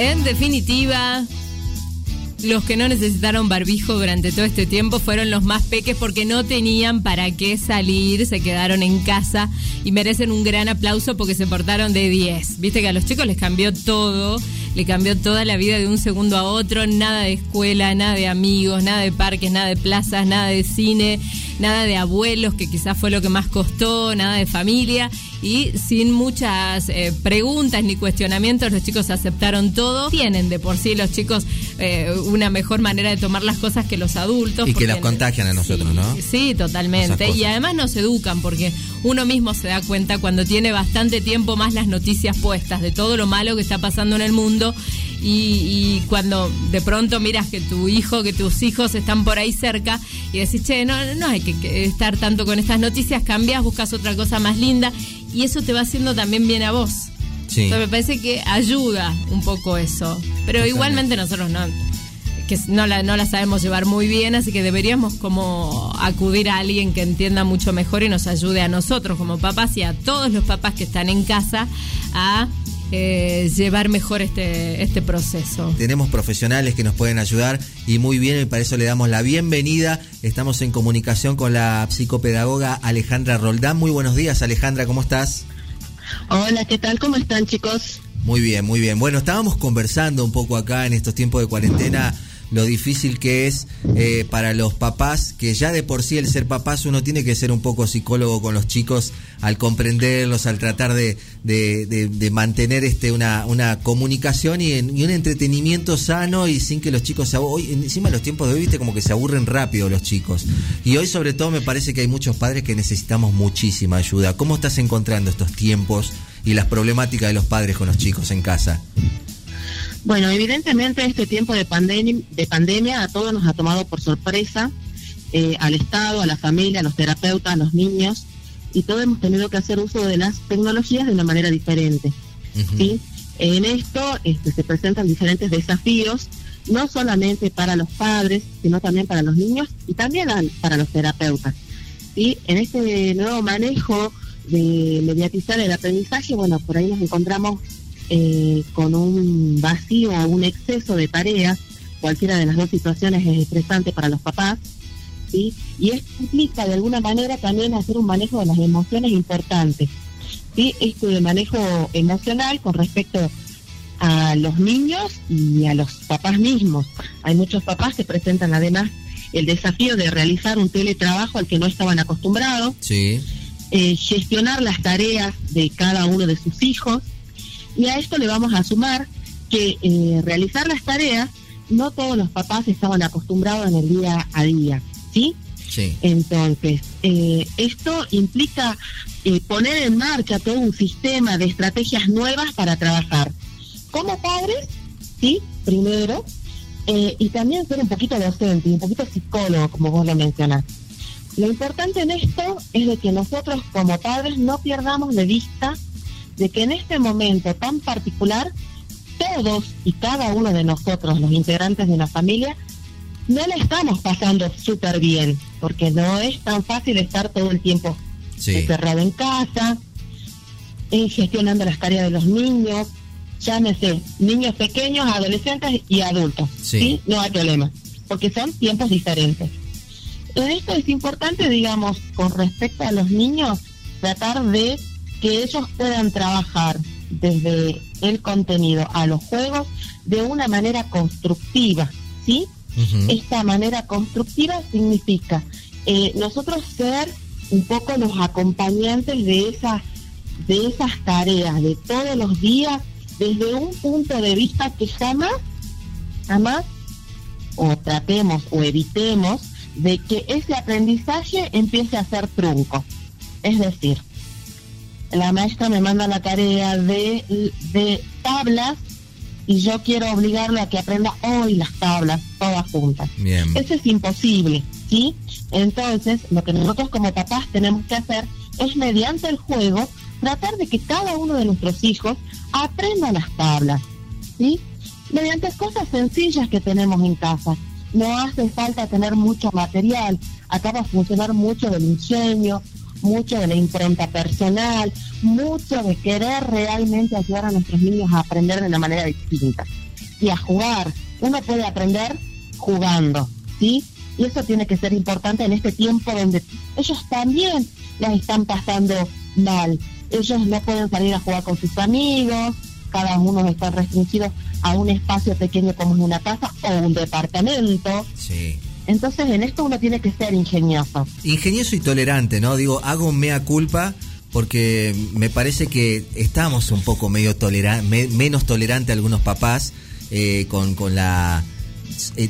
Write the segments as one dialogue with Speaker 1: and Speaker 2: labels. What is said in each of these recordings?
Speaker 1: En definitiva, los que no necesitaron barbijo durante todo este tiempo fueron los más peques porque no tenían para qué salir, se quedaron en casa y merecen un gran aplauso porque se portaron de 10. Viste que a los chicos les cambió todo, le cambió toda la vida de un segundo a otro, nada de escuela, nada de amigos, nada de parques, nada de plazas, nada de cine, nada de abuelos, que quizás fue lo que más costó, nada de familia y sin muchas eh, preguntas ni cuestionamientos los chicos aceptaron todo. Tienen de por sí los chicos eh, una mejor manera de tomar las cosas que los adultos.
Speaker 2: Y que las contagian a nosotros, ¿no?
Speaker 1: Sí, totalmente. Y además nos educan porque uno mismo se da cuenta cuando tiene bastante tiempo más las noticias puestas de todo lo malo que está pasando en el mundo y, cuando de pronto miras que tu hijo, que tus hijos están por ahí cerca y decís, che, no, no hay que, estar tanto con estas noticias, cambias, buscas otra cosa más linda y eso te va haciendo también bien a vos. Sí. me parece que ayuda un poco eso. Pero igualmente nosotros no, que no la, no la sabemos llevar muy bien, así que deberíamos como acudir a alguien que entienda mucho mejor y nos ayude a nosotros como papás y a todos los papás que están en casa a eh, llevar mejor este, este proceso.
Speaker 2: Tenemos profesionales que nos pueden ayudar y muy bien, y para eso le damos la bienvenida. Estamos en comunicación con la psicopedagoga Alejandra Roldán. Muy buenos días, Alejandra, ¿cómo estás?
Speaker 3: Hola, ¿qué tal? ¿Cómo están, chicos?
Speaker 2: Muy bien, muy bien. Bueno, estábamos conversando un poco acá en estos tiempos de cuarentena lo difícil que es eh, para los papás, que ya de por sí el ser papás uno tiene que ser un poco psicólogo con los chicos al comprenderlos, al tratar de, de, mantener este una, una comunicación y, un entretenimiento sano y sin que los chicos se hoy Encima los tiempos de hoy, viste, como que se aburren rápido los chicos. Y hoy sobre todo me parece que hay muchos padres que necesitamos muchísima ayuda. ¿Cómo estás encontrando estos tiempos y las problemáticas de los padres con los chicos en casa?
Speaker 3: Bueno, evidentemente este tiempo de, pandemia, de pandemia a todos nos ha tomado por sorpresa, eh, al Estado, a la familia, a los terapeutas, a los niños, y todos hemos tenido que hacer uso de las tecnologías de una manera diferente. ¿sí? En esto este, se presentan diferentes desafíos, no solamente para los padres, sino también para los niños y también para los terapeutas. ¿sí? En este nuevo manejo de mediatizar el aprendizaje, bueno, por ahí nos encontramos eh, con un vacío o un exceso de tareas, cualquiera de las dos situaciones es estresante para los papás, ¿sí? Y esto implica de alguna manera también hacer un manejo de las emociones importantes, ¿sí? Esto de manejo emocional con respecto a los niños y a los papás mismos. Hay muchos papás que presentan además el desafío de realizar un teletrabajo al que no estaban acostumbrados,
Speaker 2: sí.
Speaker 3: Eh, gestionar las tareas de cada uno de sus hijos, y a esto le vamos a sumar que eh, realizar las tareas, no todos los papás estaban acostumbrados en el día a día, ¿sí?
Speaker 2: Sí.
Speaker 3: Entonces, eh, esto implica eh, poner en marcha todo un sistema de estrategias nuevas para trabajar. Como padres, sí, primero, y también ser un poquito docente, un poquito psicólogo, como vos lo mencionás. Lo importante en esto es de que nosotros como padres no pierdamos de vista de que en este momento tan particular, todos y cada uno de nosotros, los integrantes de la familia, no le estamos pasando súper bien, porque no es tan fácil estar todo el tiempo encerrado en casa, eh, gestionando las tareas de los niños, llámese niños pequeños, adolescentes y adultos. Sí. No hay problema, porque son tiempos diferentes. Esto es importante, digamos, con respecto a los niños, tratar de que ellos puedan trabajar desde el contenido a los juegos de una manera constructiva, ¿sí? Esta manera constructiva significa eh, nosotros ser un poco los acompañantes de esas, de esas tareas de todos los días desde un punto de vista que jamás, jamás, o tratemos o evitemos de que ese aprendizaje empiece a ser trunco. Es decir, la maestra me manda la tarea de, de tablas y yo quiero obligarle a que aprenda hoy las tablas todas juntas. Eso es imposible, ¿sí? Entonces, lo que nosotros como papás tenemos que hacer es mediante el juego tratar de que cada uno de nuestros hijos aprenda las tablas, ¿sí? Mediante cosas sencillas que tenemos en casa. No hace falta tener mucho material, acaba a funcionar mucho del ingenio, mucho de la impronta personal, mucho de querer realmente ayudar a nuestros niños a aprender de una manera distinta y a jugar. Uno puede aprender jugando, ¿sí? Y eso tiene que ser importante en este tiempo donde ellos también las están pasando mal. Ellos no pueden salir a jugar con sus amigos, cada uno está restringido a un espacio pequeño como es una casa o un departamento.
Speaker 2: Sí.
Speaker 3: Entonces en esto uno tiene que ser ingenioso.
Speaker 2: Ingenioso y tolerante, ¿no? Digo, hago mea culpa porque me parece que estamos un poco medio toleran menos tolerante algunos papás eh, con, con la eh,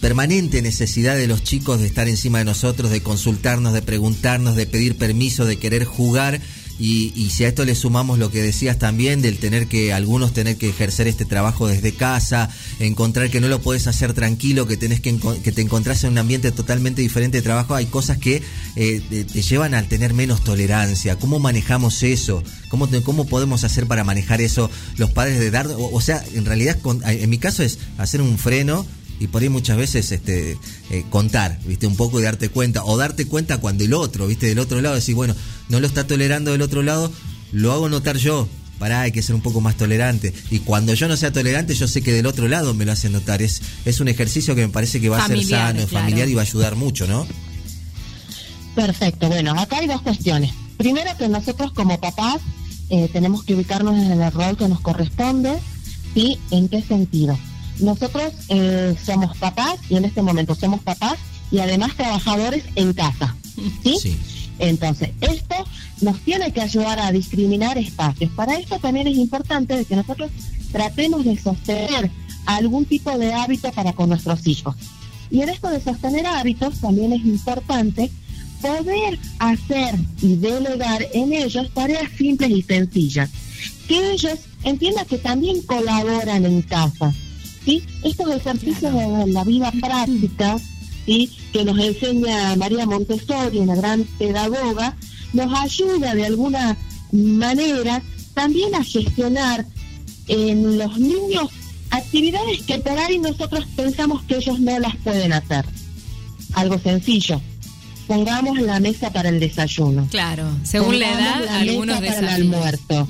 Speaker 2: permanente necesidad de los chicos de estar encima de nosotros, de consultarnos, de preguntarnos, de pedir permiso, de querer jugar y, si a esto le sumamos lo que decías también del tener que, algunos tener que ejercer este trabajo desde casa, encontrar que no lo puedes hacer tranquilo, que tenés que, que te encontrás en un ambiente totalmente diferente de trabajo, hay cosas que eh, te, llevan a tener menos tolerancia. ¿Cómo manejamos eso? ¿Cómo, ¿Cómo podemos hacer para manejar eso los padres de dar? O, sea, en realidad, en mi caso es hacer un freno y por ahí muchas veces este eh, contar, ¿viste? Un poco y darte cuenta, o darte cuenta cuando el otro, ¿viste? Del otro lado, decir, bueno, no lo está tolerando del otro lado, lo hago notar yo. Pará, hay que ser un poco más tolerante. Y cuando yo no sea tolerante, yo sé que del otro lado me lo hacen notar. Es, es un ejercicio que me parece que va a ser sano, familiar y va a ayudar mucho, ¿no?
Speaker 3: Perfecto. Bueno, acá hay dos cuestiones. Primero, que nosotros como papás eh, tenemos que ubicarnos en el rol que nos corresponde. ¿Y en qué sentido? Nosotros eh, somos papás y en este momento somos papás y además trabajadores en casa. ¿sí? Entonces, esto nos tiene que ayudar a discriminar espacios. Para esto también es importante que nosotros tratemos de sostener algún tipo de hábito para con nuestros hijos. Y en esto de sostener hábitos también es importante poder hacer y delegar en ellos tareas simples y sencillas. Que ellos entiendan que también colaboran en casa ¿sí? Estos ejercicios de la vida práctica, ¿sí? que nos enseña María Montessori, una gran pedagoga, nos ayuda de alguna manera también a gestionar en los niños actividades que por ahí nosotros pensamos que ellos no las pueden hacer. Algo sencillo. Pongamos la mesa para el desayuno.
Speaker 1: Claro, según la edad,
Speaker 3: la
Speaker 1: algunos
Speaker 3: mesa para el almuerzo.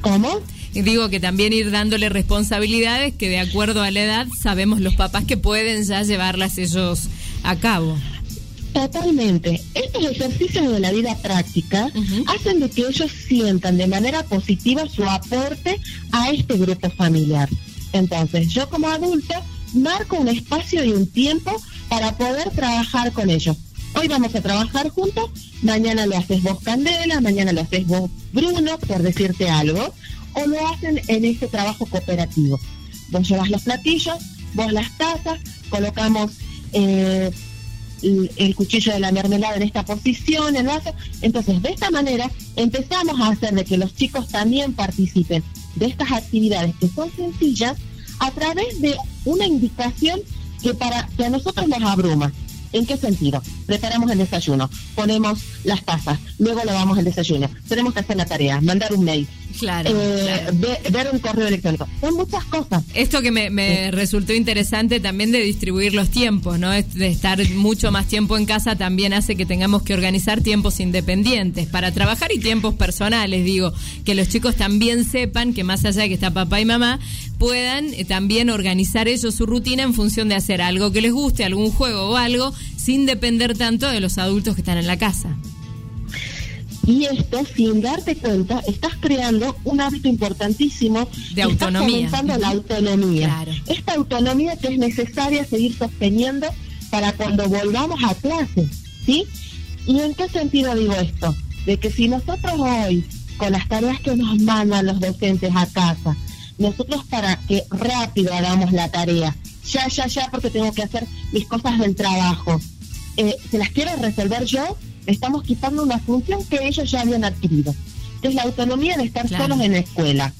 Speaker 3: ¿Cómo?
Speaker 1: Digo que también ir dándole responsabilidades que de acuerdo a la edad sabemos los papás que pueden ya llevarlas ellos a cabo.
Speaker 3: Totalmente. Estos ejercicios de la vida práctica hacen de que ellos sientan de manera positiva su aporte a este grupo familiar. Entonces, yo como adulto marco un espacio y un tiempo para poder trabajar con ellos. Hoy vamos a trabajar juntos, mañana lo haces vos Candela, mañana lo haces vos Bruno, por decirte algo o lo hacen en este trabajo cooperativo. Vos llevas los platillos, vos las tazas, colocamos eh, el, cuchillo de la mermelada en esta posición, el vaso. Entonces, de esta manera empezamos a hacer de que los chicos también participen de estas actividades que son sencillas a través de una indicación que para que a nosotros nos abruma. ¿En qué sentido? Preparamos el desayuno, ponemos las tazas, luego lavamos el desayuno, tenemos que hacer la tarea, mandar un mail,
Speaker 1: Claro,
Speaker 3: eh, Ver, un correo electrónico. Son muchas cosas.
Speaker 1: Esto que me, resultó interesante también de distribuir los tiempos, ¿no? De estar mucho más tiempo en casa también hace que tengamos que organizar tiempos independientes para trabajar y tiempos personales. Digo, que los chicos también sepan que más allá de que está papá y mamá, puedan eh, también organizar ellos su rutina en función de hacer algo que les guste, algún juego o algo, sin depender tanto de los adultos que están en la casa.
Speaker 3: Y esto, sin darte cuenta, estás creando un hábito importantísimo
Speaker 1: de autonomía.
Speaker 3: Estás la autonomía. Esta autonomía que es necesaria seguir sosteniendo para cuando volvamos a clase, ¿sí? ¿Y en qué sentido digo esto? De que si nosotros hoy, con las tareas que nos mandan los docentes a casa, nosotros para que rápido hagamos la tarea, ya, ya, ya, porque tengo que hacer mis cosas del trabajo, eh, se las quiero resolver yo, estamos quitando una función que ellos ya habían adquirido, que es la autonomía de estar solos en la escuela.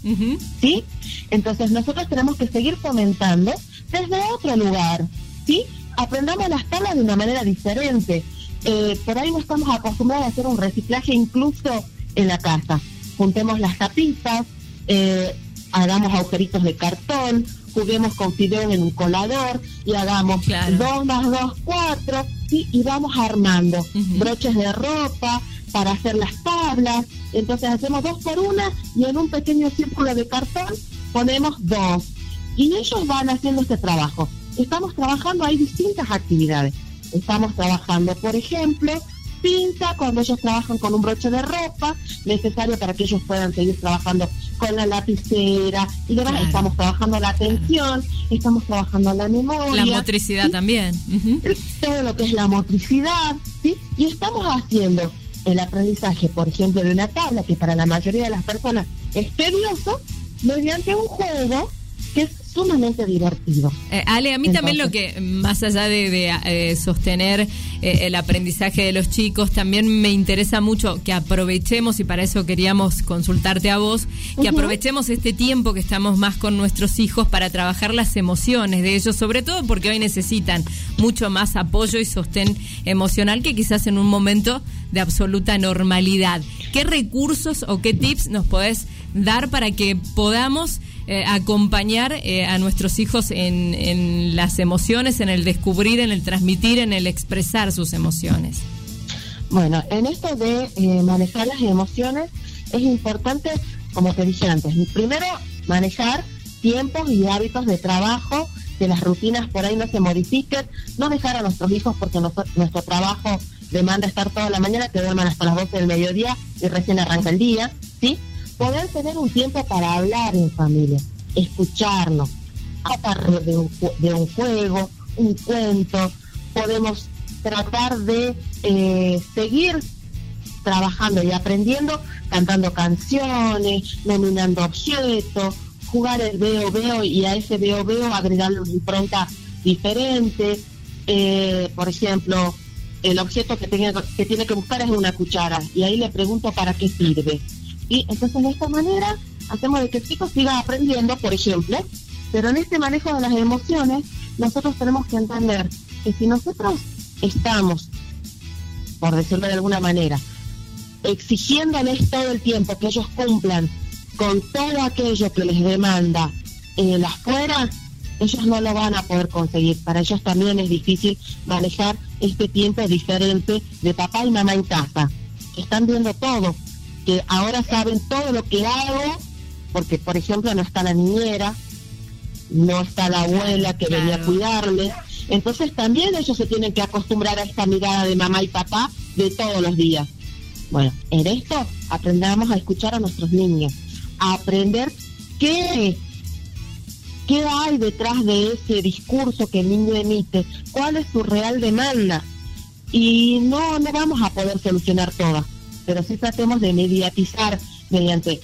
Speaker 3: ¿Sí? Entonces nosotros tenemos que seguir fomentando desde otro lugar, ¿sí? Aprendamos las tablas de una manera diferente. Eh, por ahí no estamos acostumbrados a hacer un reciclaje incluso en la casa. Juntemos las tapitas, eh, hagamos agujeritos de cartón, juguemos con fideo en un colador y hagamos dos más dos, cuatro, y vamos armando broches de ropa para hacer las tablas. Entonces hacemos dos por una y en un pequeño círculo de cartón ponemos dos. Y ellos van haciendo este trabajo. Estamos trabajando, hay distintas actividades. Estamos trabajando, por ejemplo, pinza cuando ellos trabajan con un broche de ropa, necesario para que ellos puedan seguir trabajando con la lapicera y demás. Estamos trabajando la atención, estamos trabajando la memoria.
Speaker 1: La motricidad también.
Speaker 3: Todo lo que es la motricidad, ¿sí? Y estamos haciendo el aprendizaje, por ejemplo, de una tabla que para la mayoría de las personas es tedioso, mediante un juego que es sumamente divertido.
Speaker 1: Eh, Ale, a mí también lo que, más allá de, eh, sostener eh, el aprendizaje de los chicos, también me interesa mucho que aprovechemos, y para eso queríamos consultarte a vos, que aprovechemos este tiempo que estamos más con nuestros hijos para trabajar las emociones de ellos, sobre todo porque hoy necesitan mucho más apoyo y sostén emocional que quizás en un momento de absoluta normalidad. ¿Qué recursos o qué tips nos podés dar para que podamos eh, acompañar eh, a nuestros hijos en, las emociones, en el descubrir, en el transmitir, en el expresar sus emociones?
Speaker 3: Bueno, en esto de eh, manejar las emociones es importante, como te dije antes, primero manejar tiempos y hábitos de trabajo, que las rutinas por ahí no se modifiquen, no dejar a nuestros hijos porque nuestro trabajo demanda estar toda la mañana, que duerman hasta las 12 del mediodía y recién arranca el día, ¿sí? Poder tener un tiempo para hablar en familia, escucharnos, partir de un, de un juego, un cuento, podemos tratar de eh, seguir trabajando y aprendiendo, cantando canciones, nominando objetos, jugar el veo veo y a ese veo veo agregarle una impronta diferente. Eh, por ejemplo, el objeto que, tenga, que tiene que buscar es una cuchara y ahí le pregunto para qué sirve. Y entonces de esta manera hacemos de que el chico siga aprendiendo, por ejemplo, pero en este manejo de las emociones nosotros tenemos que entender que si nosotros estamos, por decirlo de alguna manera, exigiéndoles todo el tiempo que ellos cumplan con todo aquello que les demanda el afuera, ellos no lo van a poder conseguir. Para ellos también es difícil manejar este tiempo diferente de papá y mamá en casa. Están viendo todo, que ahora saben todo lo que hago, porque por ejemplo no está la niñera, no está la abuela que venía a cuidarle. Entonces también ellos se tienen que acostumbrar a esta mirada de mamá y papá de todos los días. Bueno, en esto aprendamos a escuchar a nuestros niños, a aprender qué, qué hay detrás de ese discurso que el niño emite, cuál es su real demanda. Y no, no vamos a poder solucionar todas, pero sí tratemos de mediatizar mediante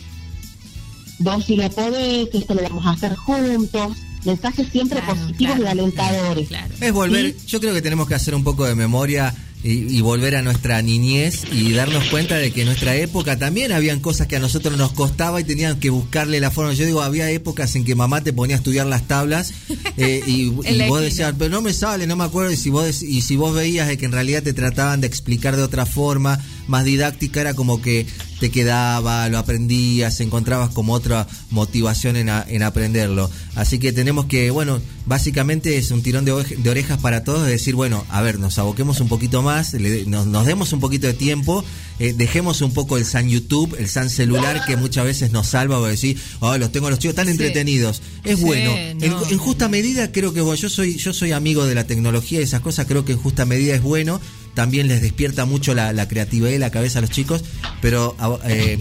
Speaker 3: vos si lo podés, esto lo vamos a hacer juntos, mensajes siempre positivos y alentadores.
Speaker 2: Es volver, yo creo que tenemos que hacer un poco de memoria y, volver a nuestra niñez y darnos cuenta de que en nuestra época también habían cosas que a nosotros nos costaba y tenían que buscarle la forma. Yo digo, había épocas en que mamá te ponía a estudiar las tablas eh, y, vos decías, pero no me sale, no me acuerdo. Y si vos, y si vos veías de que en realidad te trataban de explicar de otra forma, más didáctica, era como que te quedaba, lo aprendías, encontrabas como otra motivación en, en aprenderlo. Así que tenemos que, bueno, básicamente es un tirón de, orejas para todos, de decir, bueno, a ver, nos aboquemos un poquito más, nos, demos un poquito de tiempo, eh, dejemos un poco el San YouTube, el San celular que muchas veces nos salva, o decir, oh, los tengo a los chicos tan entretenidos. Es bueno. En, justa medida creo que yo soy, yo soy amigo de la tecnología y esas cosas, creo que en justa medida es bueno también les despierta mucho la, creatividad y la cabeza a los chicos, pero eh,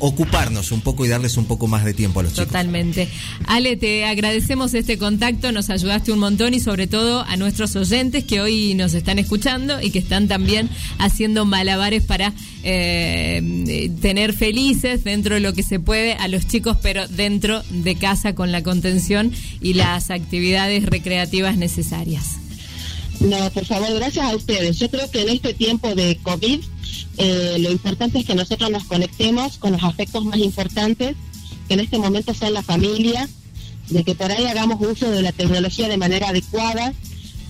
Speaker 2: ocuparnos un poco y darles un poco más de tiempo a los chicos.
Speaker 1: Totalmente. Ale, te agradecemos este contacto, nos ayudaste un montón y sobre todo a nuestros oyentes que hoy nos están escuchando y que están también haciendo malabares para eh, tener felices dentro de lo que se puede a los chicos, pero dentro de casa con la contención y las actividades recreativas necesarias.
Speaker 3: No, por favor, gracias a ustedes. Yo creo que en este tiempo de COVID, eh, lo importante es que nosotros nos conectemos con los aspectos más importantes, que en este momento son la familia, de que por ahí hagamos uso de la tecnología de manera adecuada,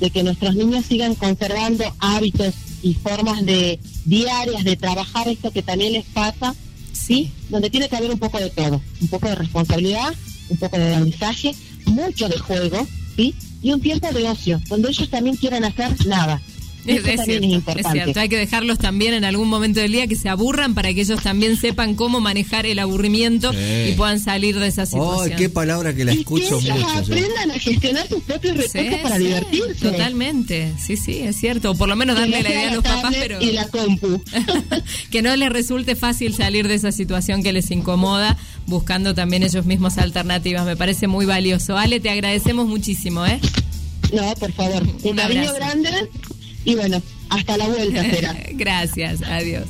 Speaker 3: de que nuestros niños sigan conservando hábitos y formas de diarias de trabajar esto que también les pasa, ¿sí? Donde tiene que haber un poco de todo, un poco de responsabilidad, un poco de aprendizaje, mucho de juego, ¿sí? Y un tiempo de ocio, donde ellos también quieran hacer nada.
Speaker 1: Es, cierto, hay que dejarlos también en algún momento del día que se aburran para que ellos también sepan cómo manejar el aburrimiento y puedan salir de esa situación.
Speaker 2: ¡Ay, qué palabra que la escucho
Speaker 3: que
Speaker 2: mucho!
Speaker 3: aprendan a gestionar sus propios recursos para divertirse.
Speaker 1: Totalmente, sí, sí, es cierto. O por lo menos darle la idea a los papás, pero.
Speaker 3: Y la compu.
Speaker 1: que no les resulte fácil salir de esa situación que les incomoda, buscando también ellos mismos alternativas. Me parece muy valioso. Ale, te agradecemos muchísimo, ¿eh?
Speaker 3: No, por favor. Un, cariño grande y bueno, hasta la vuelta será.
Speaker 1: Gracias, adiós.